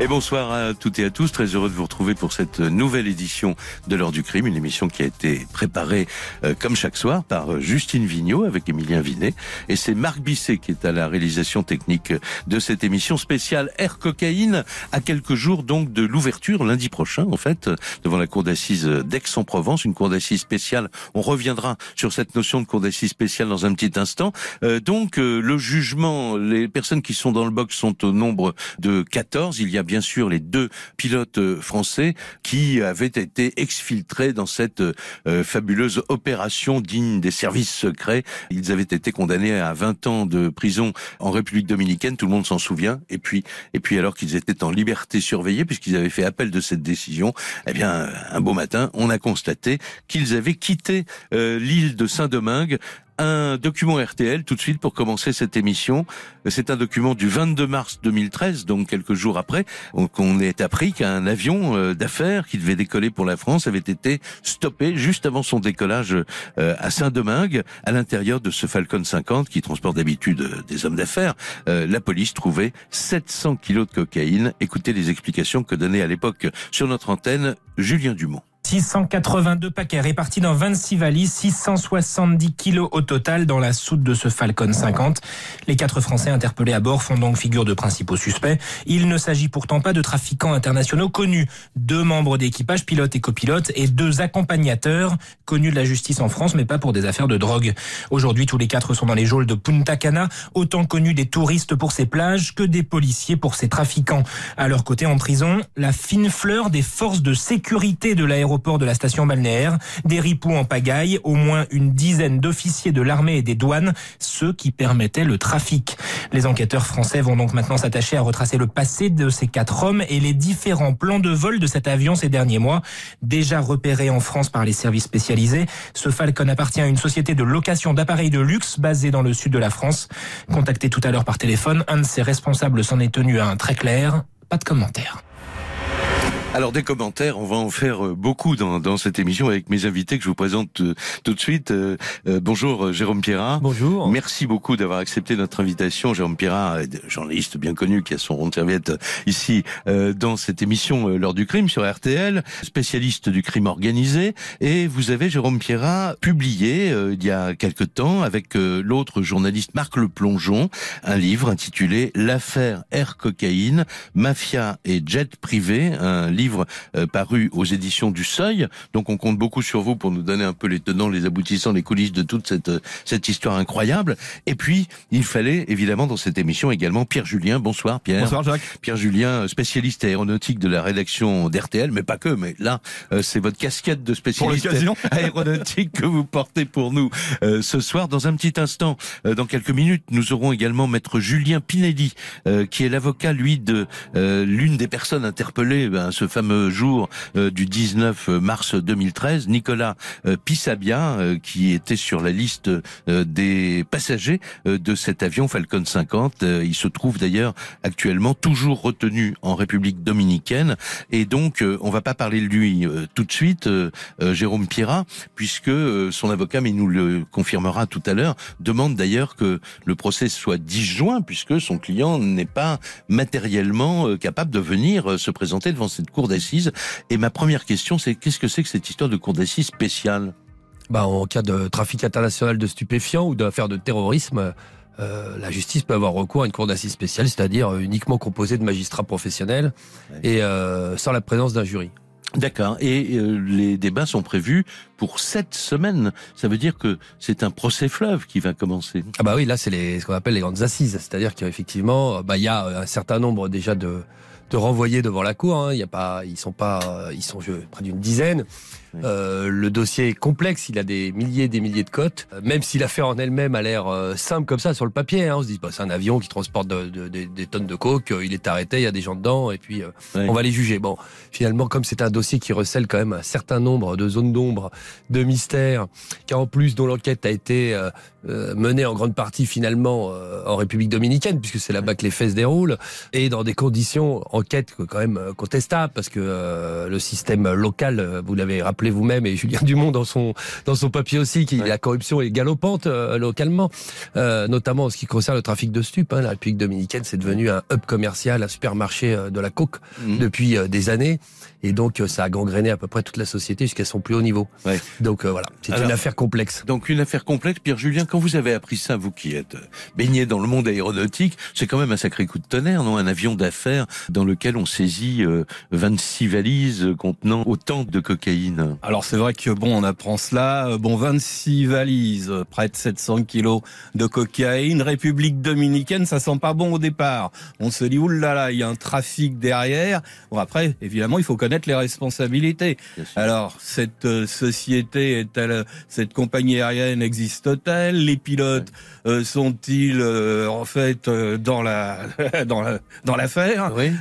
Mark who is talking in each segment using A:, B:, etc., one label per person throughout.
A: Et bonsoir à toutes et à tous, très heureux de vous retrouver pour cette nouvelle édition de l'heure du crime, une émission qui a été préparée euh, comme chaque soir par euh, Justine Vignot avec Émilien Vinet. Et c'est Marc Bisset qui est à la réalisation technique de cette émission spéciale Air Cocaïne, à quelques jours donc de l'ouverture, lundi prochain en fait, devant la cour d'assises d'Aix-en-Provence, une cour d'assises spéciale. On reviendra sur cette notion de cour d'assises spéciale dans un petit instant. Euh, donc le jugement, les personnes qui sont dans le box sont au nombre de 14. Il y a sûr les deux pilotes euh, français qui avaient été exfiltrés dans cette euh, fabuleuse opération digne des services secrets. Ils avaient été condamnés à 20 ans de prison en République dominicaine, tout le monde s'en souvient. Et puis, et puis alors qu'ils étaient en liberté surveillée, puisqu'ils avaient fait appel de cette décision, eh bien, un beau matin, on a constaté qu'ils avaient quitté euh, l'île de Saint-Domingue un document RTL tout de suite pour commencer cette émission. C'est un document du 22 mars 2013, donc quelques jours après, qu'on ait appris qu'un avion euh, d'affaires qui devait décoller pour la France avait été stoppé juste avant son décollage euh, à Saint-Domingue, à l'intérieur de ce Falcon 50 qui transporte d'habitude euh, des hommes d'affaires. La police trouvait 700 kilos de cocaïne. Écoutez les explications que donnait à l'époque sur notre antenne Julien Dumont.
B: 682 paquets répartis dans 26 valises, 670 kilos au total dans la soute de ce Falcon 50. Les quatre Français interpellés à bord font donc figure de principaux suspects. Il ne s'agit pourtant pas de trafiquants internationaux connus. Deux membres d'équipage, pilote et copilote, et deux accompagnateurs connus de la justice en France, mais pas pour des affaires de drogue. Aujourd'hui, tous les quatre sont dans les geôles de Punta Cana, autant connus des touristes pour ses plages que des policiers pour ses trafiquants. À leur côté, en prison, la fine fleur des forces de sécurité de l'aéroport port de la station balnéaire, des ripoux en pagaille, au moins une dizaine d'officiers de l'armée et des douanes, ceux qui permettaient le trafic. Les enquêteurs français vont donc maintenant s'attacher à retracer le passé de ces quatre hommes et les différents plans de vol de cet avion ces derniers mois. Déjà repéré en France par les services spécialisés, ce Falcon appartient à une société de location d'appareils de luxe basée dans le sud de la France. Contacté tout à l'heure par téléphone, un de ses responsables s'en est tenu à un très clair. Pas de commentaire.
A: Alors des commentaires, on va en faire euh, beaucoup dans, dans cette émission avec mes invités que je vous présente euh, tout de suite. Euh, bonjour Jérôme Pierrat.
B: Bonjour.
A: Merci beaucoup d'avoir accepté notre invitation. Jérôme Pierrat, journaliste bien connu qui a son rond de serviette ici dans cette émission L'heure du crime sur RTL, spécialiste du crime organisé. Et vous avez, Jérôme Pierrat, publié il y a quelque temps avec l'autre journaliste Marc Le Plongeon un livre intitulé L'affaire Air Cocaïne, Mafia et Jet Privé, un livre livre euh, paru aux éditions du Seuil. Donc on compte beaucoup sur vous pour nous donner un peu les tenants, les aboutissants, les coulisses de toute cette, euh, cette histoire incroyable. Et puis, il fallait évidemment dans cette émission également Pierre Julien. Bonsoir Pierre.
C: Bonsoir Jacques.
A: Pierre Julien, spécialiste aéronautique de la rédaction d'RTL, mais pas que, mais là, euh, c'est votre casquette de spécialiste aéronautique que vous portez pour nous ce soir. Dans un petit instant, dans quelques minutes, nous aurons également maître Julien Pinelli, qui est l'avocat, lui, de l'une des personnes interpellées ben, ce fameux jour euh, du 19 mars 2013, Nicolas euh, Pissabia, euh, qui était sur la liste des passagers de cet avion Falcon 50. Il se trouve d'ailleurs actuellement toujours retenu en République dominicaine. Et donc, on va pas parler de lui tout de suite, Jérôme Pierrat, puisque son avocat, mais il nous le confirmera tout à l'heure, demande d'ailleurs que le procès soit disjoint, puisque son client n'est pas matériellement capable de venir se présenter devant cette cour d'assises. Et ma première question, c'est qu'est-ce que c'est que cette histoire de cour d'assises spéciale?
C: Bah, En cas de trafic international de stupéfiants ou d'affaires de terrorisme, euh, la justice peut avoir recours à une cour d'assises spéciale, c'est-à-dire uniquement composée de magistrats professionnels et euh, sans la présence d'un jury.
A: D'accord. Et euh, les débats sont prévus pour sept semaines. Ça veut dire que c'est un procès fleuve qui va commencer.
C: Ah bah oui, là c'est ce qu'on appelle les grandes assises, c'est-à-dire qu'effectivement, bah il y a un certain nombre déjà de de renvoyer devant la cour. Hein. Il y a pas, ils sont pas, ils sont près d'une dizaine. Euh, le dossier est complexe, il a des milliers et des milliers de cotes. Euh, même si l'affaire en elle-même a l'air euh, simple comme ça sur le papier, hein, on se dit bah, c'est un avion qui transporte des tonnes de coke, il est arrêté, il y a des gens dedans, et puis on va les juger. Bon, finalement, comme c'est un dossier qui recèle quand même un certain nombre de zones d'ombre, de mystères, qui en plus dont l'enquête a été menée en grande partie finalement en République dominicaine, puisque c'est là-bas que les faits se déroulent, et dans des conditions en enquête quand même contestable parce que le système local, vous l'avez rappelé vous-même et Julien Dumont dans son dans son papier aussi, qui la corruption est galopante localement, notamment en ce qui concerne le trafic de stupes. Hein. La République dominicaine, c'est devenu un hub commercial, un supermarché de la coke mmh. depuis des années. Et donc, euh, ça a gangréné à peu près toute la société jusqu'à son plus haut niveau. Ouais. Donc euh, voilà, c'est une affaire complexe.
A: Donc une affaire complexe. Pierre Julien, quand vous avez appris ça, vous qui êtes euh, baigné dans le monde aéronautique, c'est quand même un sacré coup de tonnerre, non? Un avion d'affaires dans lequel on saisit 26 valises contenant autant de cocaïne.
D: Alors c'est vrai que bon, on apprend cela. Bon, 26 valises, près de 700 kilos de cocaïne. République dominicaine, ça sent pas bon au départ. On se dit oulala, il y a un trafic derrière. Bon après, évidemment, il faut connaître les responsabilités. Alors, cette euh, société est-elle, cette compagnie aérienne existe-t-elle? Les pilotes euh, sont-ils euh, en fait dans la dans la dans l'affaire?
A: Oui,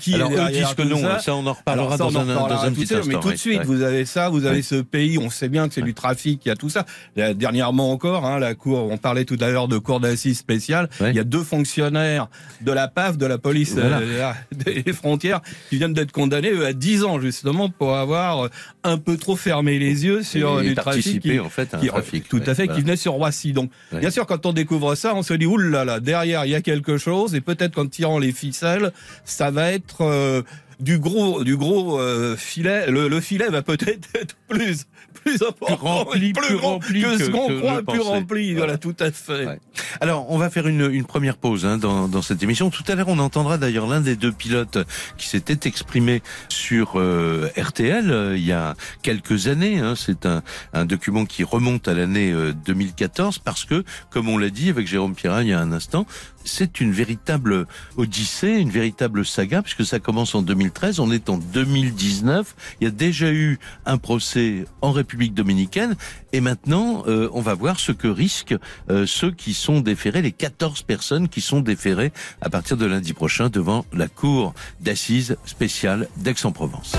A: Qui Alors, est disent que non. Ça, on en reparlera dans, un, dans un petit instant.
D: Mais tout de suite, vous avez ça, vous avez ce pays. On sait bien que c'est du trafic, il y a tout ça. Dernièrement encore, hein, la cour. On parlait tout à l'heure de cour d'assises spéciale. Il y a deux fonctionnaires de la PAF, de la police des frontières, qui viennent d'être condamnés eux, à 10 ans justement pour avoir un peu trop fermé les yeux sur
A: du trafic qui, en fait un trafic,
D: tout à fait qui venait sur Roissy. Donc bien sûr quand on découvre ça, on se dit oulala là là, derrière il y a quelque chose et peut-être qu'en tirant les ficelles, ça va être euh, du gros du gros euh, filet. Le, le, filet va peut-être être plus plus important,
A: plus rempli, plus, rempli
D: que, ce qu'on croit, plus rempli. Voilà. tout à fait.
A: Alors, on va faire une, une première pause hein, dans, dans, cette émission. Tout à l'heure, on entendra d'ailleurs l'un des deux pilotes qui s'était exprimé sur euh, RTL euh, il y a quelques années. Hein. C'est un, un, document qui remonte à l'année 2014 parce que, comme on l'a dit avec Jérôme Pierre il y a un instant, c'est une véritable odyssée, une véritable saga, puisque ça commence en 2013, on est en 2019, il y a déjà eu un procès en République dominicaine, et maintenant euh, on va voir ce que risquent euh, ceux qui sont déférés, les 14 personnes qui sont déférées à partir de lundi prochain devant la Cour d'assises spéciale d'Aix-en-Provence.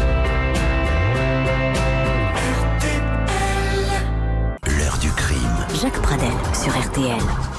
E: L'heure du crime. Jacques Pradel sur RTL.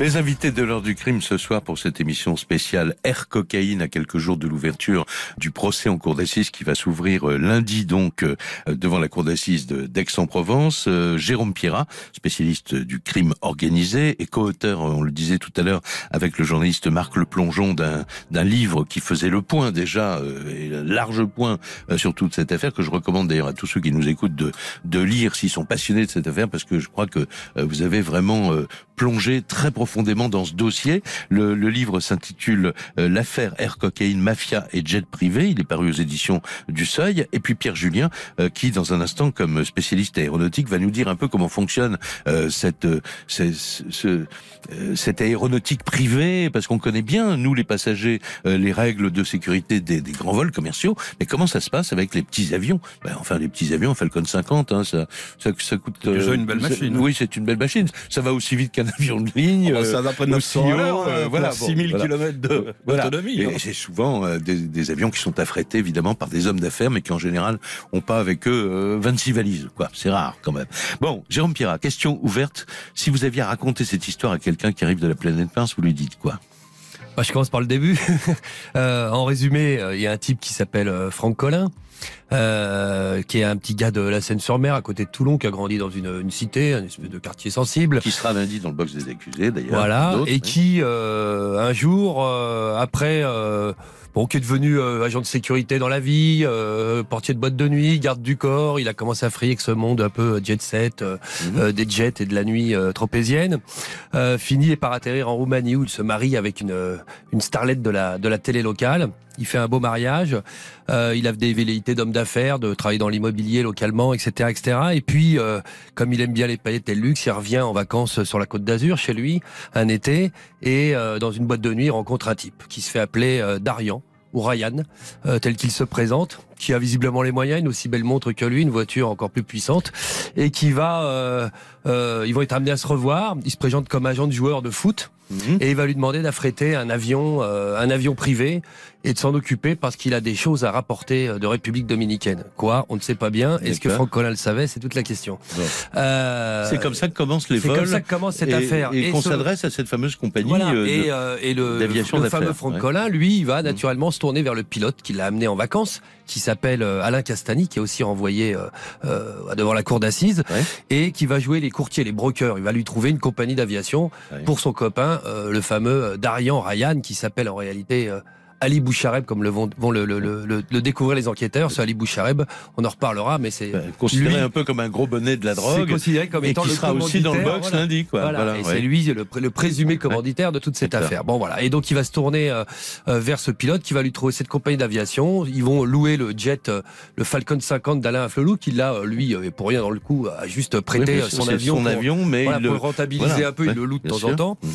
A: Les invités de l'heure du crime ce soir pour cette émission spéciale Air Cocaïne à quelques jours de l'ouverture du procès en cour d'assises qui va s'ouvrir euh, lundi donc euh, devant la cour d'assises d'Aix-en-Provence. Euh, Jérôme Pierrat, spécialiste du crime organisé et co-auteur, on le disait tout à l'heure, avec le journaliste Marc Le Plongeon d'un livre qui faisait le point déjà, et large point sur toute cette affaire que je recommande d'ailleurs à tous ceux qui nous écoutent de, de lire s'ils sont passionnés de cette affaire parce que je crois que vous avez vraiment plongé très profondément profondément dans ce dossier. Le, le livre s'intitule euh, L'affaire Air Cocaïne, Mafia et Jet Privé. Il est paru aux éditions du Seuil. Et puis Pierre Julien, euh, qui dans un instant, comme spécialiste aéronautique, va nous dire un peu comment fonctionne euh, cette, ce, ce, cette aéronautique privée, parce qu'on connaît bien, nous les passagers, les règles de sécurité des, des, grands vols commerciaux. Mais comment ça se passe avec les petits avions? Ben, Enfin, les petits avions, Falcon 50, hein, ça, ça, ça coûte...
D: Déjà une belle machine.
A: Oui, c'est une belle machine. Ça va aussi vite qu'un avion de ligne.
D: Oh, ça va pas 900 heures, euh, voilà, 6000 km d'autonomie.
A: Hein. Et c'est souvent euh, des, des, avions qui sont affrétés évidemment par des hommes d'affaires, mais qui en général ont pas avec eux 26 euh, valises. Quoi, c'est rare quand même. Bon, Jérôme Pierrat, question ouverte. Si vous aviez à raconter cette histoire à quelqu'un qui arrive de la planète Mars, vous lui dites quoi?
C: Bah, je commence par le début. euh, en résumé, il y a un type qui s'appelle Franck Collin, euh, qui est un petit gars de la Seine-sur-Mer, à côté de Toulon, qui a grandi dans une, une cité, un espèce de quartier sensible.
A: Qui sera lundi dans le box des accusés, d'ailleurs.
C: Voilà, et qui, euh, un jour, euh, après... Euh, bon, qui est devenu euh, agent de sécurité dans la vie, euh, portier de boîte de nuit, garde du corps. Il a commencé à frayer avec ce monde un peu jet set, mhm. des jets et de la nuit tropézienne. fini par atterrir en Roumanie où il se marie avec une, une starlette de la, de la télé locale. Il fait un beau mariage. Euh, il a des velléités d'homme d'affaires, de travailler dans l'immobilier localement, etc., etc. Et puis, euh, comme il aime bien les paillettes et le luxe, il revient en vacances sur la Côte d'Azur chez lui un été et euh, dans une boîte de nuit il rencontre un type qui se fait appeler Darian ou Ryan, tel qu'il se présente, qui a visiblement les moyens, une aussi belle montre que lui, une voiture encore plus puissante, et qui va, ils vont être amenés à se revoir. Il se présente comme agent de joueur de foot Mhm. Et il va lui demander d'affréter un avion, euh, un avion privé et de s'en occuper parce qu'il a des choses à rapporter euh, de République dominicaine. Quoi? On ne sait pas bien. Est-ce que Franck Collin le savait? C'est toute la question.
A: Euh, c'est comme ça que commencent les vols.
C: C'est comme ça que commence cette affaire.
A: Et, qu'on s'adresse à cette fameuse compagnie euh,
C: et, euh, et, le, le fameux Franck Collin, lui, il va mmh. naturellement se tourner vers le pilote qui l'a amené en vacances, qui s'appelle Alain Castani, qui est aussi renvoyé devant la cour d'assises, et qui va jouer les courtiers, les brokers. Il va lui trouver une compagnie d'aviation pour son copain, le fameux Darian Ryan, qui s'appelle en réalité Ali Bouchareb, comme le vont, vont le, le, le, le, découvrir les enquêteurs. Ce Ali Bouchareb, on en reparlera, mais c'est
A: considéré un peu comme un gros bonnet de la drogue.
C: C'est considéré comme étant
A: et qui sera aussi dans le box lundi, quoi.
C: Voilà. et c'est lui le, présumé commanditaire de toute cette affaire. Bon voilà. Et donc il va se tourner euh, euh, vers ce pilote qui va lui trouver cette compagnie d'aviation. Ils vont louer le jet, euh, le Falcon 50 d'Alain Flelou, qui là, lui, pour rien dans le coup, a juste prêté son avion,
A: son avion, mais
C: pour, le rentabiliser un peu, il le loue de temps en temps. Mhm.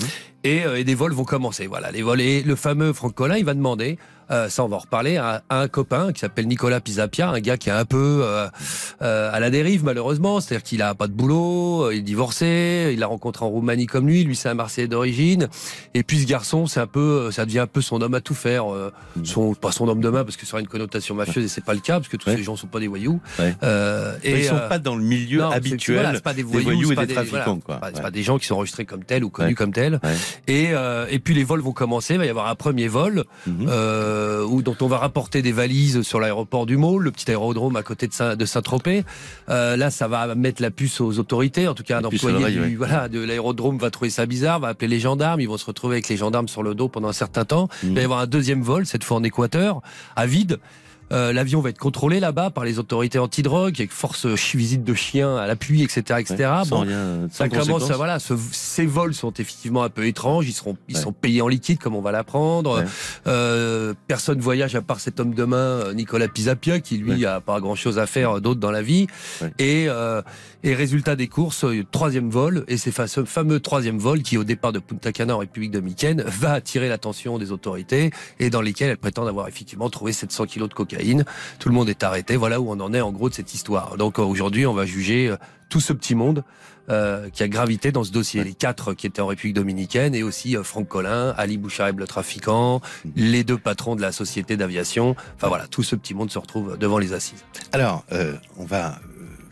C: Et, et, des vols vont commencer. Voilà, les vols. Et le fameux Franck Collin, il va demander euh, ça on va en reparler, à, un copain qui s'appelle Nicolas Pisapia, un gars qui est un peu euh, euh, à la dérive malheureusement, c'est-à-dire qu'il a pas de boulot, il est divorcé, il l'a rencontré en Roumanie comme lui, lui c'est un Marseillais d'origine, et puis ce garçon c'est un peu, ça devient un peu son homme à tout faire, mmh. son pas son homme de main parce que ça aurait une connotation mafieuse et c'est pas le cas parce que tous ces gens sont pas des voyous.
A: et ils sont pas dans le milieu habituel
C: voilà, pas des voyous, et des, trafiquants quoi. C'est pas, des gens qui sont enregistrés comme tels ou connus comme tels. Et et puis les vols vont commencer, il va y avoir un premier vol. Mmh. Euh, ou dont on va rapporter des valises sur l'aéroport du Maule, le petit aérodrome à côté de Saint-Tropez. Euh, là, ça va mettre la puce aux autorités. En tout cas, un employé voilà, de l'aérodrome va trouver ça bizarre, va appeler les gendarmes. Ils vont se retrouver avec les gendarmes sur le dos pendant un certain temps. Il va y mmh. avoir un deuxième vol, cette fois en Équateur, à vide. Euh, l'avion va être contrôlé là-bas par les autorités antidrogue, avec force visite de chiens à l'appui, etc., etc.
A: bon,
C: ça commence, voilà, ces vols sont effectivement un peu étranges. Ils seront, ils sont payés en liquide, comme on va l'apprendre. Euh, personne voyage à part cet homme de main, euh, Nicolas Pisapia, qui lui a pas grand-chose à faire d'autre dans la vie. Et, euh, et résultat des courses, euh, troisième vol, et c'est ce fameux troisième vol qui, au départ de Punta Cana en République dominicaine, va attirer l'attention des autorités et dans lesquelles elles prétendent avoir effectivement trouvé 700 kilos de cocaïne tout le monde est arrêté. Voilà où on en est en gros de cette histoire. Donc euh, aujourd'hui, on va juger euh, tout ce petit monde euh, qui a gravité dans ce dossier. Les quatre qui étaient en République dominicaine et aussi Franck Collin, Ali Bouchareb le trafiquant, les deux patrons de la société d'aviation. Enfin voilà, tout ce petit monde se retrouve devant les assises.
A: Alors, on va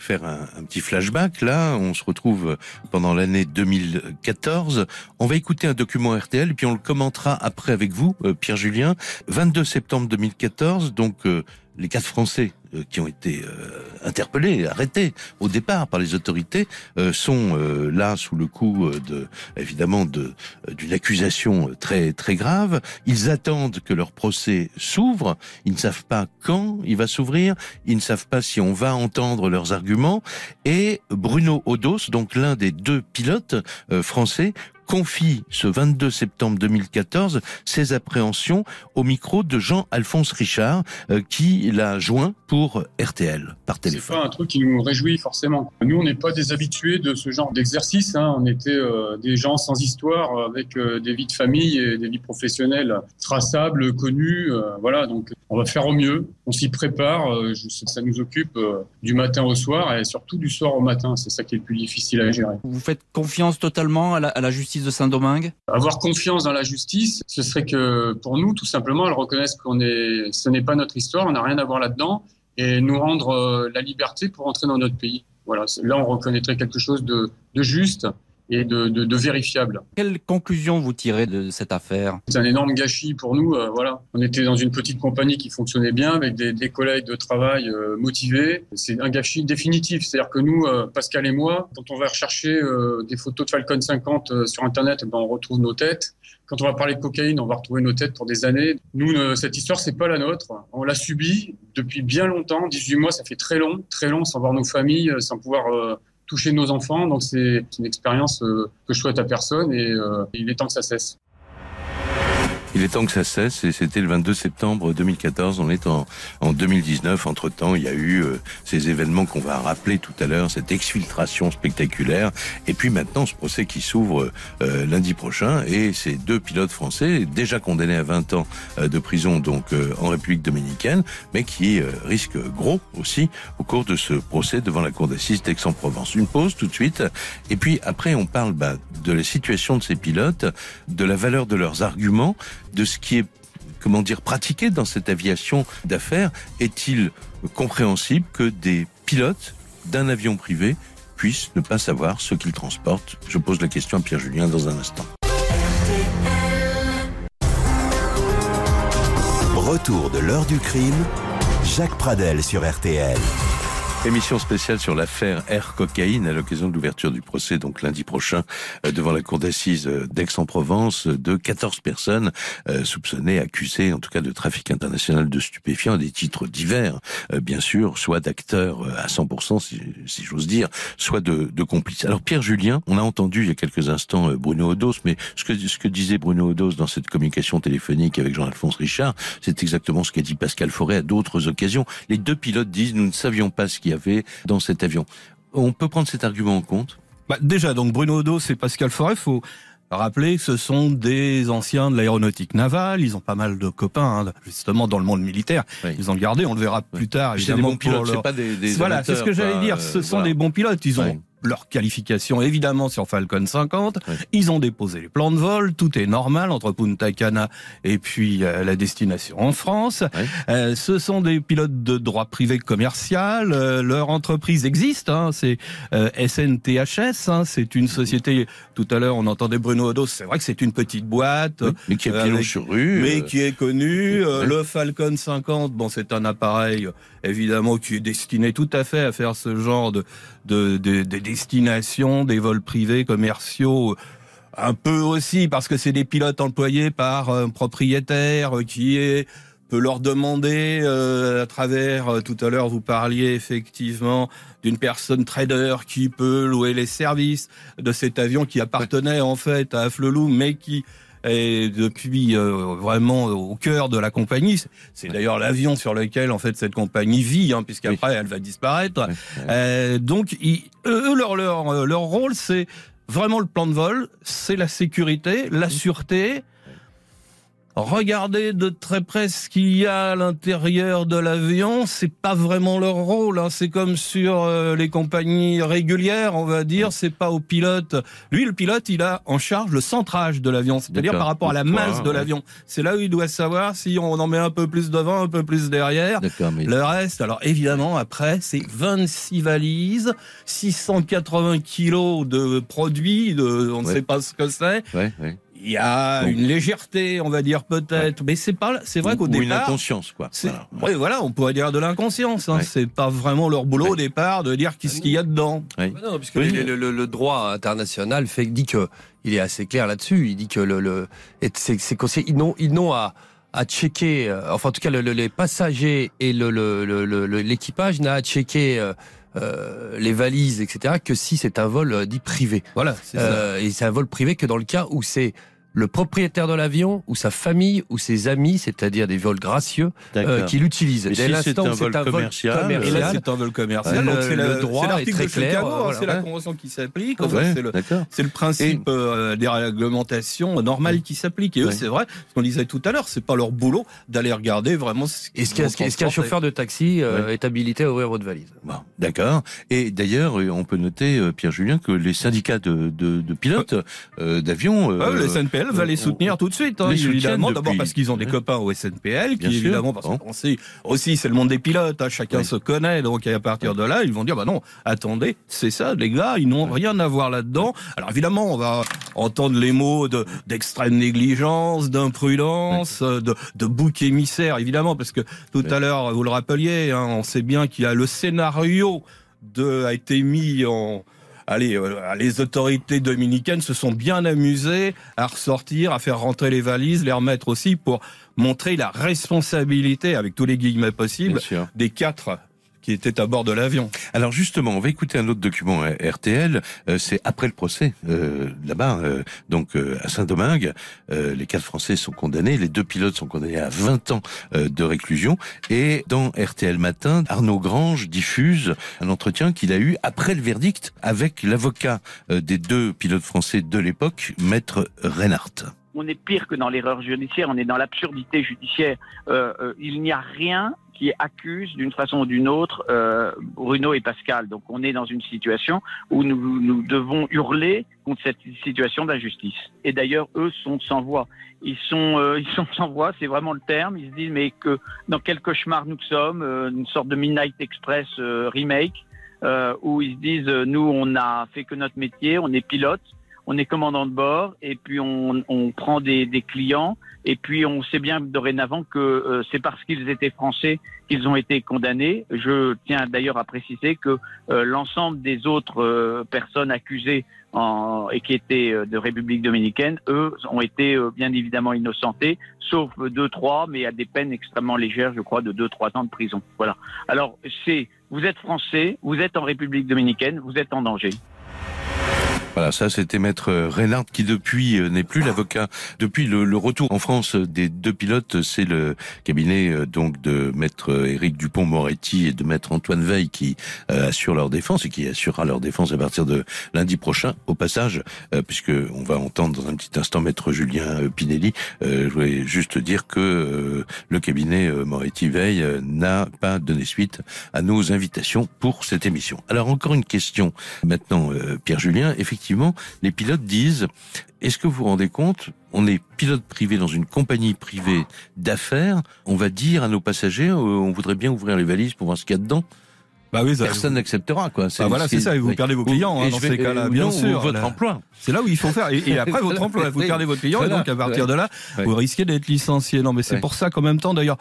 A: faire un, petit flashback. Là, on se retrouve pendant l'année 2014. On va écouter un document RTL, puis on le commentera après avec vous, euh, Pierre Julien. 22 septembre 2014, donc euh, les quatre Français qui ont été euh, interpellés, arrêtés au départ par les autorités, euh, sont là sous le coup de, évidemment, de d'une accusation très très grave. Ils attendent que leur procès s'ouvre. Ils ne savent pas quand il va s'ouvrir. Ils ne savent pas si on va entendre leurs arguments. Et Bruno Odos, donc l'un des deux pilotes français, confie ce 22 septembre 2014 ses appréhensions au micro de Jean-Alphonse Richard, euh, qui l'a joint pour RTL par téléphone.
F: C'est pas un truc qui nous réjouit forcément. Nous, on n'est pas des habitués de ce genre d'exercice. Hein. On était euh, des gens sans histoire, avec euh, des vies de famille et des vies professionnelles traçables, connues. voilà, donc on va faire au mieux. On s'y prépare. ça nous occupe du matin au soir et surtout du soir au matin. C'est ça qui est le plus difficile à gérer.
G: Vous faites confiance totalement à la, à la justice de Saint-Domingue
F: Avoir confiance dans la justice, ce serait que pour nous, tout simplement, elle reconnaisse qu'on est, ce n'est pas notre histoire, on n'a rien à voir là-dedans, et nous rendre euh, la liberté pour entrer dans notre pays. Voilà, là, on reconnaîtrait quelque chose de, de juste et de, de, de, vérifiable.
G: Quelle conclusion vous tirez de cette affaire?
F: C'est un énorme gâchis pour nous. Euh, voilà, on était dans une petite compagnie qui fonctionnait bien avec des, des collègues de travail euh, motivés. C'est un gâchis définitif. C'est-à-dire que nous, euh, Pascal et moi, quand on va rechercher des photos de Falcon 50 sur Internet, eh ben, on retrouve nos têtes. Quand on va parler de cocaïne, on va retrouver nos têtes pour des années. Nous, cette histoire, c'est pas la nôtre. On l'a subie depuis bien longtemps. 18 mois, ça fait très long, très long, sans voir nos familles, sans pouvoir toucher nos enfants. Donc c'est une expérience euh, que je souhaite à personne et euh, il est temps que ça cesse.
A: Il est temps que ça cesse et c'était le 22 septembre 2014. On est en, en 2019. Entre temps, il y a eu euh, ces événements qu'on va rappeler tout à l'heure, cette exfiltration spectaculaire. Et puis maintenant, ce procès qui s'ouvre euh, lundi prochain et ces deux pilotes français déjà condamnés à 20 ans euh, de prison donc en République dominicaine, mais qui risquent gros aussi au cours de ce procès devant la cour d'assises d'Aix-en-Provence. Une pause tout de suite. Et puis après, on parle bah, de la situation de ces pilotes, de la valeur de leurs arguments de ce qui est comment dire pratiqué dans cette aviation d'affaires Est-il compréhensible que des pilotes d'un avion privé puissent ne pas savoir ce qu'ils transportent? Je pose la question à Pierre Julien dans un instant.
E: Retour de l'heure du crime, Jacques Pradel sur RTL.
A: Émission spéciale sur l'affaire Air Cocaïne à l'occasion de l'ouverture du procès, donc lundi prochain, euh, devant la cour d'assises euh, d'Aix-en-Provence, de 14 personnes euh, soupçonnées, accusées en tout cas de trafic international de stupéfiants, des titres divers, bien sûr, soit d'acteurs à 100%, si, si j'ose dire, soit de, de, complices. Alors Pierre Julien, on a entendu il y a quelques instants Bruno Odos, mais ce que, ce que disait Bruno Odos dans cette communication téléphonique avec Jean-Alphonse Richard, c'est exactement ce qu'a dit Pascal Forêt à d'autres occasions. Les deux pilotes disent, nous ne savions pas ce qui avait dans cet avion. On peut prendre cet argument en compte?
D: Bah, Déjà, donc Bruno Odo, c'est Pascal Forêt. faut rappeler que ce sont des anciens de l'aéronautique navale. Ils ont pas mal de copains, hein, justement, dans le monde militaire. Ils ont gardé, on le verra plus tard, évidemment.
A: Des bons pilotes, pas des, des
D: Voilà, c'est ce que j'allais dire. Ce sont des bons pilotes. Ils ont leur qualification évidemment sur Falcon 50. Ils ont déposé les plans de vol, tout est normal entre Punta Cana et puis euh, la destination en France. Euh, ce sont des pilotes de droit privé commercial. Euh, leur entreprise existe, hein, c'est SNTHS. Hein, c'est une société. Tout à l'heure, on entendait Bruno Odos. C'est vrai que c'est une petite boîte,
A: mais qui est sur rue,
D: mais qui est connue. le Falcon 50, bon, c'est un appareil évidemment qui est destiné tout à fait à faire ce genre de de, de, de destination, des vols privés commerciaux un peu aussi parce que c'est des pilotes employés par un propriétaire qui est peut leur demander euh, à travers euh, tout à l'heure vous parliez effectivement d'une personne trader qui peut louer les services de cet avion qui appartenait en fait à Afflelou mais qui et depuis euh, vraiment au cœur de la compagnie. C'est d'ailleurs l'avion sur lequel en fait cette compagnie vit, hein, puisqu'après elle va disparaître. Euh, donc eux, leur, leur, leur rôle, c'est vraiment le plan de vol, c'est la sécurité, la sûreté, Regardez de très près ce qu'il y a à l'intérieur de l'avion, c'est pas vraiment leur rôle. Hein. C'est comme sur euh, les compagnies régulières, on va dire. C'est pas au pilote. Lui, le pilote, il a en charge le centrage de l'avion, c'est-à-dire par rapport à la masse de l'avion. C'est là où il doit savoir si on en met un peu plus devant, un peu plus derrière. Le reste, alors évidemment, après, c'est 26 valises, 680 kilos de produits, de, on ne sait pas ce que c'est. Ouais, il y a une légèreté, on va dire peut-être, mais c'est pas, c'est vrai qu'au départ,
A: une inconscience quoi.
D: Voilà. Oui, voilà, on pourrait dire de l'inconscience. Hein. C'est pas vraiment leur boulot au départ de dire qu'est-ce qu'il y a dedans.
C: Non, puisque le, le, le, droit international fait dit que il est assez clair là-dessus. Il dit que le, le c'est ils n'ont ils n'ont à à checker, euh, enfin en tout cas les passagers et l'équipage n'a à checker euh, euh, les valises, etc., que si c'est un vol euh, dit privé.
D: Voilà.
C: Euh, et c'est un vol privé que dans le cas où c'est le propriétaire de l'avion ou sa famille ou ses amis, c'est-à-dire des vols gracieux, euh, qui l'utilisent.
A: Dès l'instant où c'est un, vol commercial,
D: et là c'est un vol commercial. donc c'est le, droit est très clair. Hein, c'est la convention qui s'applique. c'est le, le, principe euh, des réglementations normales qui s'appliquent. Et eux, c'est vrai, ce qu'on disait tout à l'heure, c'est pas leur boulot d'aller regarder vraiment ce
C: Est-ce qu'un chauffeur de taxi euh, est habilité à ouvrir votre valise
A: bon, D'accord. Et d'ailleurs, on peut noter, Pierre Julien, que les syndicats de, de, de pilotes d'avions,
D: le SNPL va les soutenir tout de suite, hein, évidemment. D'abord parce qu'ils ont des copains au SNPL, qui évidemment, parce qu'on sait aussi, c'est le monde des pilotes, hein, chacun se connaît, donc à partir de là, ils vont dire, bah non, attendez, c'est ça, les gars, ils n'ont rien à voir là-dedans. Alors évidemment, on va entendre les mots de d'extrême négligence, d'imprudence, de, de bouc émissaire, évidemment, parce que tout à l'heure, vous le rappeliez, hein, on sait bien qu'il y a le scénario de, a été mis en, allez, euh, les autorités dominicaines se sont bien amusées à ressortir, à faire rentrer les valises, les remettre aussi pour montrer la responsabilité, avec tous les guillemets possibles, des quatre qui étaient à bord de l'avion.
A: Alors justement, on va écouter un autre document RTL. Euh, c'est après le procès euh, là-bas, euh, donc euh, à Saint-Domingue. Euh, les quatre Français sont condamnés, les deux pilotes sont condamnés à 20 ans euh, de réclusion. Et dans RTL Matin, Arnaud Grange diffuse un entretien qu'il a eu après le verdict avec l'avocat euh, des deux pilotes français de l'époque, maître Reinhardt.
H: On est pire que dans l'erreur judiciaire, on est dans l'absurdité judiciaire. Euh, euh, il n'y a rien qui accuse d'une façon ou d'une autre euh, Bruno et Pascal. Donc on est dans une situation où nous, nous devons hurler contre cette situation d'injustice. Et d'ailleurs, eux sont sans voix. Ils sont, euh, ils sont sans voix, c'est vraiment le terme. Ils se disent mais que dans quel cauchemar nous sommes, euh, une sorte de Midnight Express euh, remake, où ils se disent nous on a fait que notre métier, on est pilote on est commandant de bord et puis on, on prend des, des, clients et puis on sait bien dorénavant que euh, c'est parce qu'ils étaient français qu'ils ont été condamnés. Je tiens d'ailleurs à préciser que euh, l'ensemble des autres euh, personnes accusées en, et qui étaient euh, de République dominicaine, eux, ont été euh, bien évidemment innocentés, sauf deux trois, mais à des peines extrêmement légères, je crois, de deux trois ans de prison. Voilà. Alors c'est vous êtes français, vous êtes en République dominicaine, vous êtes en danger.
A: Voilà, ça c'était maître Reynard qui depuis euh, n'est plus l'avocat. Depuis le, le, retour en France des deux pilotes, c'est le cabinet euh, donc de maître Éric Dupont-Moretti et de maître Antoine Veil qui euh, assure leur défense et qui assurera leur défense à partir de lundi prochain. Au passage, euh, puisque on va entendre dans un petit instant maître Julien euh, Pinelli, je voulais juste dire que le cabinet Moretti-Veil n'a pas donné suite à nos invitations pour cette émission. Alors encore une question maintenant, Pierre Julien. Effectivement, effectivement, les pilotes disent est-ce que vous vous rendez compte On est pilote privé dans une compagnie privée d'affaires. On va dire à nos passagers euh, on voudrait bien ouvrir les valises pour voir ce qu'il y a dedans?
D: Bah oui, ça,
A: Personne n'acceptera quoi.
D: Bah voilà, c'est ça. Et vous oui. perdez vos clients hein, dans
A: vais,
D: ces cas-là, bien
A: non,
D: sûr.
A: Votre
D: là.
A: emploi.
D: C'est là où il faut faire. Et, et après votre emploi, vous perdez votre client.
A: Voilà.
D: Et donc à partir
A: Ouais.
D: de là,
A: Ouais.
D: vous risquez d'être licencié. Non, mais c'est
A: Ouais.
D: pour ça qu'en même temps, d'ailleurs,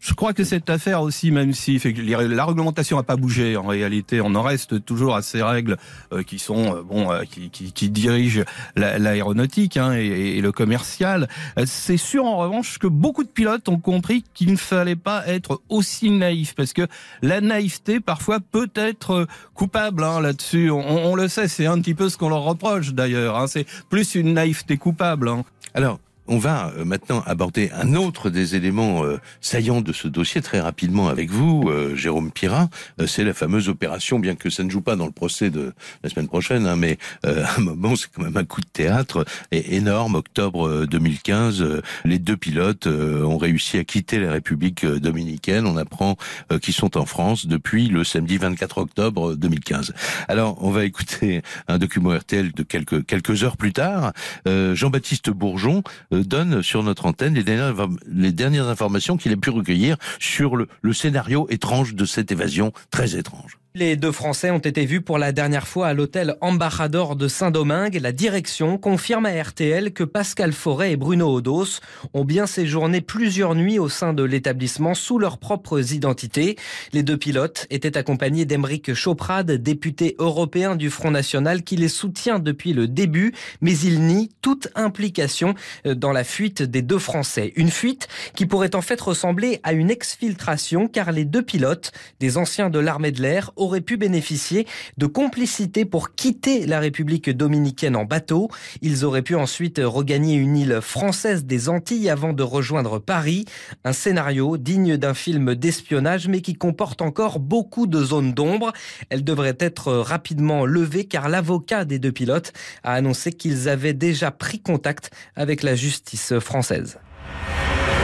D: je crois que cette affaire aussi, même si fait la réglementation n'a pas bougé, en réalité, on en reste toujours à ces règles euh, qui sont euh, bon, euh, qui, qui, qui dirigent la- l'aéronautique hein, et, et le commercial. Euh, C'est sûr en revanche que beaucoup de pilotes ont compris qu'il ne fallait pas être aussi naïf parce que la naïveté parfois peut être euh, coupable hein, là-dessus. On, on le sait, c'est un petit peu ce qu'on leur reproche d'ailleurs. Hein. C'est plus une naïveté coupable. Hein.
A: Alors, on va euh, maintenant aborder un autre des éléments euh, saillants de ce dossier très rapidement avec vous, euh, Jérôme Pirat. C'est la fameuse opération, bien que ça ne joue pas dans le procès de la semaine prochaine, hein, mais à un moment, c'est quand même un coup de théâtre et énorme. Octobre euh, 2015, euh, les deux pilotes ont réussi à quitter la République dominicaine. On apprend qu'ils sont en France depuis le samedi 24 octobre 2015. Alors, on va écouter un document RTL de quelques quelques heures plus tard. Jean-Baptiste Bourgeon donne sur notre antenne les dernières, informations qu'il a pu recueillir sur le scénario étrange de cette évasion très étrange.
I: Les deux Français ont été vus pour la dernière fois à l'hôtel Ambassador de Saint-Domingue. La direction confirme à RTL que Pascal Forêt et Bruno Odos ont bien séjourné plusieurs nuits au sein de l'établissement sous leurs propres identités. Les deux pilotes étaient accompagnés d'Emeric Choprade, député européen du Front National qui les soutient depuis le début, mais il nie toute implication euh, dans la fuite des deux Français. Une fuite qui pourrait en fait ressembler à une exfiltration car les deux pilotes, des anciens de l'armée de l'air, auraient pu bénéficier de complicité pour quitter la République dominicaine en bateau. Ils auraient pu ensuite regagner une île française des Antilles avant de rejoindre Paris. Un scénario digne d'un film d'espionnage mais qui comporte encore beaucoup de zones d'ombre. Elle devrait être rapidement levée car l'avocat des deux pilotes a annoncé qu'ils avaient déjà pris contact avec la justice française.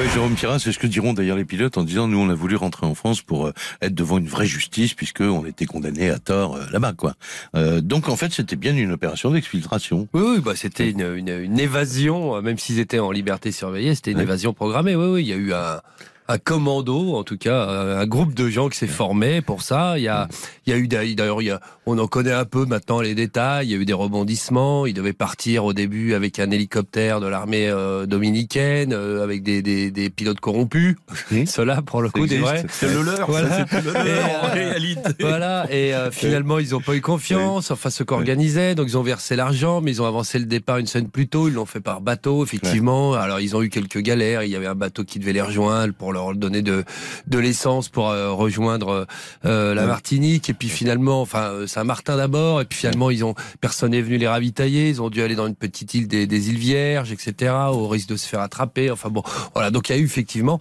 A: Oui, Jérôme Pirat, c'est ce que diront d'ailleurs les pilotes en disant nous on a voulu rentrer en France pour euh, être devant une vraie justice puisque on était condamnés à tort euh, là-bas quoi. Euh, donc en fait c'était bien une opération d'exfiltration.
C: Oui, oui, bah c'était une, une, une évasion, euh, même s'ils étaient en liberté surveillée, c'était une évasion programmée. Oui, oui, il y a eu un, un commando, en tout cas, un groupe de gens qui s'est formé pour ça. Il y a, il y a eu d'ailleurs, il on en connaît un peu maintenant les détails. Il y a eu des rebondissements. Ils devaient partir au début avec un hélicoptère de l'armée euh, dominicaine, euh, avec des, des, des pilotes corrompus.
A: Oui.
C: Ceux-là, pour le coup, des vrais.
D: C'est le leur,
C: Voilà.
D: ça, le leur
C: Et,
D: en
C: euh,
D: réalité.
C: Voilà, et euh, finalement, ils n'ont pas eu confiance, enfin, ceux qui organisaient, donc ils ont versé l'argent, mais ils ont avancé le départ une semaine plus tôt, ils l'ont fait par bateau, effectivement. Alors, ils ont eu quelques galères, il y avait un bateau qui devait les rejoindre pour leur donnait de de l'essence pour euh, rejoindre euh, la Martinique. Et puis finalement, enfin euh, Saint-Martin d'abord. Et puis finalement, ils ont personne n'est venu les ravitailler. Ils ont dû aller dans une petite île des, des îles Vierges, etc. Au risque de se faire attraper. Enfin bon, voilà. Donc il y a eu effectivement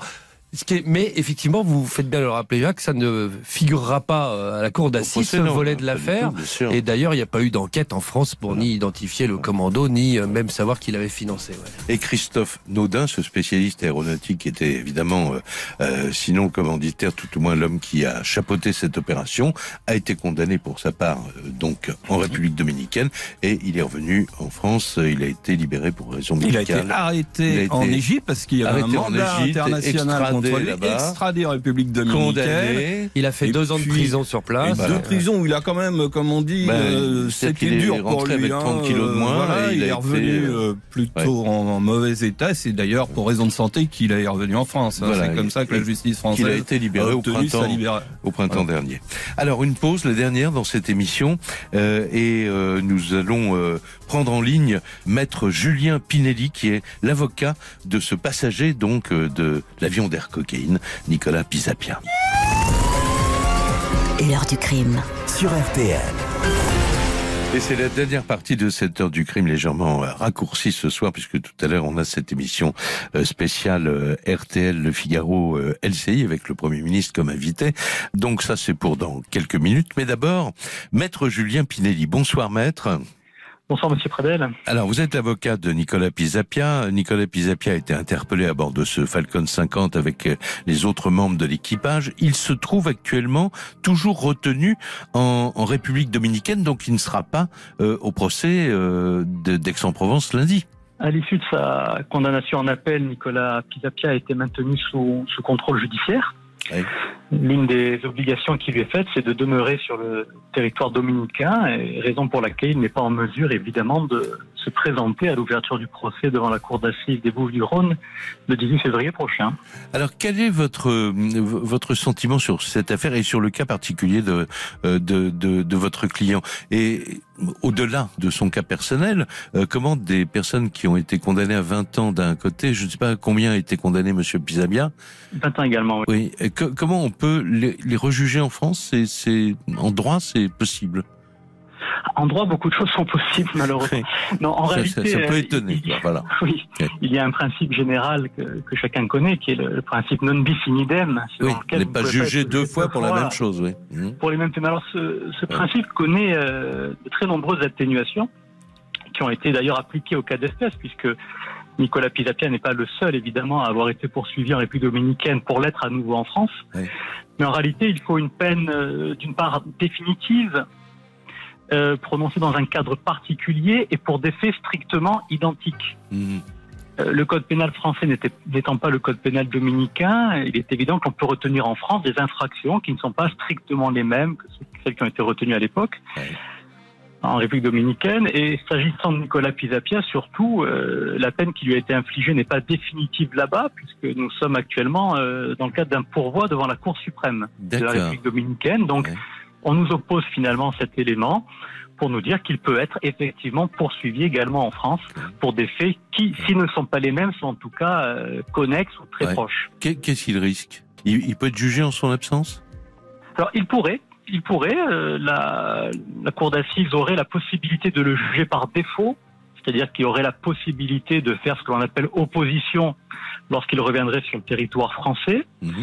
C: mais effectivement, vous faites bien le rappeler, Jacques, ça ne figurera pas euh, à la cour d'assises, ce volet de l'affaire. Et d'ailleurs, il n'y a pas eu d'enquête en France pour ni identifier le commando, ni euh, même savoir qui l'avait financé.
A: Et Christophe Naudin, ce spécialiste aéronautique, qui était évidemment, euh, sinon commanditaire, tout au moins l'homme qui a chapeauté cette opération, a été condamné pour sa part donc en République dominicaine et il est revenu en France. Il a été libéré pour raison médicale.
D: Il a été arrêté en Égypte parce qu'il y a un mandat international extradé en République dominicaine.
C: Il a fait deux ans de prison sur place.
D: Deux prisons où il a quand même, comme on dit,
A: ben, euh, c'était dur pour lui. Avec 30 hein, kilos de moins.
D: il, est revenu euh, plutôt en, mauvais état. C'est d'ailleurs pour raison de santé qu'il est revenu en France. Hein. C'est comme ça que la justice française
A: il a été libéré au printemps, au printemps dernier. Alors une pause, la dernière dans cette émission, euh, et nous allons prendre en ligne maître Julien Pinelli, qui est l'avocat de ce passager donc de l'avion d'Air cocaïne, Nicolas Pisapia.
E: L'heure du crime. Sur RTL.
A: Et c'est la dernière partie de cette heure du crime légèrement raccourcie ce soir, puisque tout à l'heure on a cette émission euh, spéciale euh, RTL Le Figaro euh, LCI avec le Premier ministre comme invité. Donc ça c'est pour dans quelques minutes. Mais d'abord, Maître Julien Pinelli. Bonsoir Maître.
J: Bonsoir Monsieur Pradel.
A: Alors vous êtes l'avocat de Nicolas Pisapia. Nicolas Pisapia a été interpellé à bord de ce Falcon 50 avec euh, les autres membres de l'équipage. Il se trouve actuellement toujours retenu en, République dominicaine, donc il ne sera pas euh, au procès euh, d'Aix-en-Provence lundi.
J: À l'issue de sa condamnation en appel, Nicolas Pisapia a été maintenu sous, sous contrôle judiciaire. L'une des obligations qui lui est faite, c'est de demeurer sur le territoire dominicain, et raison pour laquelle il n'est pas en mesure, évidemment, de se présenter à l'ouverture du procès devant la cour d'assises des Bouches-du-Rhône le 18 février prochain.
A: Alors, quel est votre votre sentiment sur cette affaire et sur le cas particulier de de, de, de votre client? Et au-delà de son cas personnel, euh, comment des personnes qui ont été condamnées à 20 ans d'un côté, je ne sais pas combien a été condamné Monsieur Pisabia
J: 20 ans également.
A: Oui. oui. comment on peut les, les rejuger en France C'est en droit, c'est possible
J: en droit, beaucoup de choses sont possibles, malheureusement. Non, en réalité,
A: ça, peut étonner.
J: Il,
A: voilà.
J: Oui, il y a un principe général que, que, chacun connaît, qui est le principe non bis in idem.
A: Oui, n'est pas jugé deux fois pour la même chose, oui.
J: Mmh. Pour les mêmes faits. Alors, ce, ce principe connaît euh, de très nombreuses atténuations, qui ont été d'ailleurs appliquées au cas d'espèce, puisque Nicolas Pisapia n'est pas le seul, évidemment, à avoir été poursuivi en République dominicaine pour l'être à nouveau en France. Oui. Mais en réalité, il faut une peine, euh, d'une part, définitive, euh, prononcé dans un cadre particulier et pour des faits strictement identiques. Mmh. Euh, le code pénal français n'étant pas le code pénal dominicain, il est évident qu'on peut retenir en France des infractions qui ne sont pas strictement les mêmes que celles qui ont été retenues à l'époque. En République dominicaine. Et s'agissant de Nicolas Pisapia, surtout, euh, la peine qui lui a été infligée n'est pas définitive là-bas, puisque nous sommes actuellement euh, dans le cadre d'un pourvoi devant la Cour suprême de la République dominicaine. Donc, on nous oppose finalement cet élément pour nous dire qu'il peut être effectivement poursuivi également en France pour des faits qui, s'ils ne sont pas les mêmes, sont en tout cas euh, connexes ou très proches.
A: Qu'est-ce qu'il risque? Il, peut être jugé en son absence?
J: Alors, il pourrait. Il pourrait. Euh, la, la cour d'assises aurait la possibilité de le juger par défaut c'est-à-dire qu'il aurait la possibilité de faire ce que l'on appelle opposition lorsqu'il reviendrait sur le territoire français. Mhm.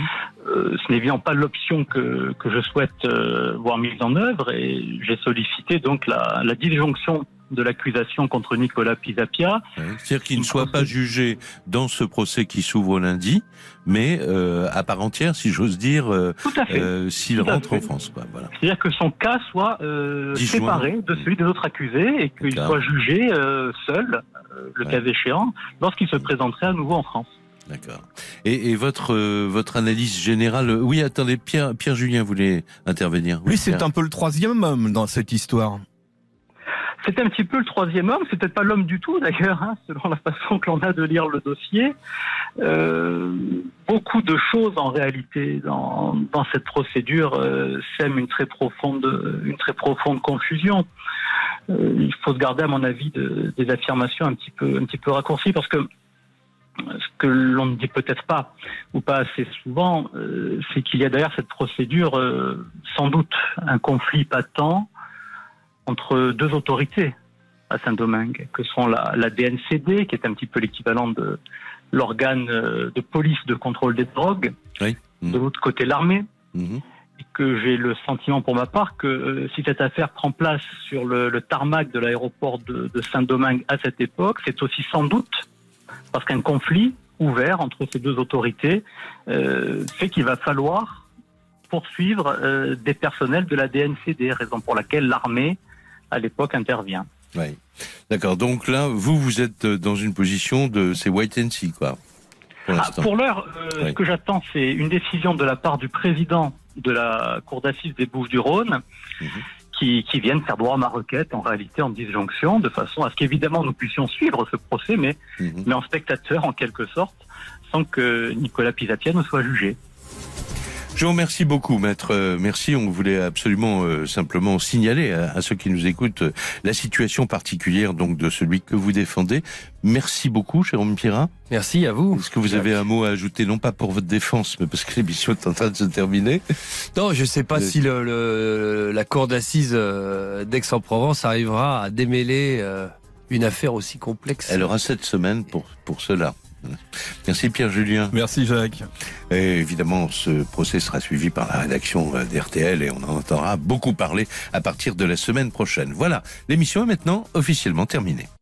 J: Euh, ce n'est évidemment pas l'option que, que je souhaite euh, voir mise en œuvre et j'ai sollicité donc la, la disjonction de l'accusation contre Nicolas Pisapia.
A: C'est-à-dire qu'il ne soit pas jugé dans ce procès qui s'ouvre lundi, mais euh, à part entière, si j'ose dire, euh, euh, s'il rentre en France.
J: Voilà. C'est-à-dire que son cas soit séparé de celui des autres accusés et qu'il soit jugé seul, le cas échéant, lorsqu'il se présenterait à nouveau en France.
A: D'accord. Et, et, votre votre analyse générale Oui, attendez, Pierre Pierre Julien voulait intervenir.
D: Oui, c'est un peu le troisième homme dans cette histoire.
J: C'est un petit peu le troisième homme, c'est peut-être pas l'homme du tout d'ailleurs, hein, selon la façon que l'on a de lire le dossier. Euh, beaucoup de choses en réalité dans, cette procédure euh, sèment une très profonde, confusion. Euh, il faut se garder, à mon avis, de, des affirmations un petit peu, un petit peu raccourcies parce que ce que l'on ne dit peut-être pas ou pas assez souvent, c'est qu'il y a derrière cette procédure sans doute un conflit patent entre deux autorités à Saint-Domingue, que sont la, la, DNCD, qui est un petit peu l'équivalent de l'organe euh, de police de contrôle des drogues,
A: oui.
J: de l'autre côté l'armée,
A: mmh.
J: et que j'ai le sentiment pour ma part que euh, si cette affaire prend place sur le, le tarmac de l'aéroport de, de Saint-Domingue à cette époque, c'est aussi sans doute parce qu'un conflit ouvert entre ces deux autorités euh, fait qu'il va falloir poursuivre euh, des personnels de la DNCD, raison pour laquelle l'armée à l'époque intervient.
A: Oui. D'accord. Donc là, vous, vous êtes dans une position de c'est wait and see, quoi.
J: Pour l'heure, ah, pour euh, oui. ce que j'attends, c'est une décision de la part du président de la cour d'assises des Bouches-du-Rhône. Mmh. Qui, qui, viennent faire droit à ma requête en réalité en disjonction, de façon à ce qu'évidemment nous puissions suivre ce procès, mais, mmh. mais en spectateur en quelque sorte, sans que Nicolas Pisapia ne soit jugé.
A: Je vous remercie beaucoup, maître. Merci. On voulait absolument euh, simplement signaler à, à, ceux qui nous écoutent euh, la situation particulière donc de celui que vous défendez. Merci beaucoup, Jérôme Pirat.
C: Merci à vous.
A: Est-ce que vous avez un mot à ajouter, non pas pour votre défense, mais parce que l'émission est en train de se terminer
C: Non, je ne sais pas si le, le, la cour d'assises euh, d'Aix-en-Provence arrivera à démêler euh, une affaire aussi complexe.
A: Elle aura cette semaine pour, pour cela. Merci Pierre Julien.
D: Merci Jacques.
A: Et évidemment, ce procès sera suivi par la rédaction d'RTL et on en entendra beaucoup parler à partir de la semaine prochaine. Voilà, l'émission est maintenant officiellement terminée.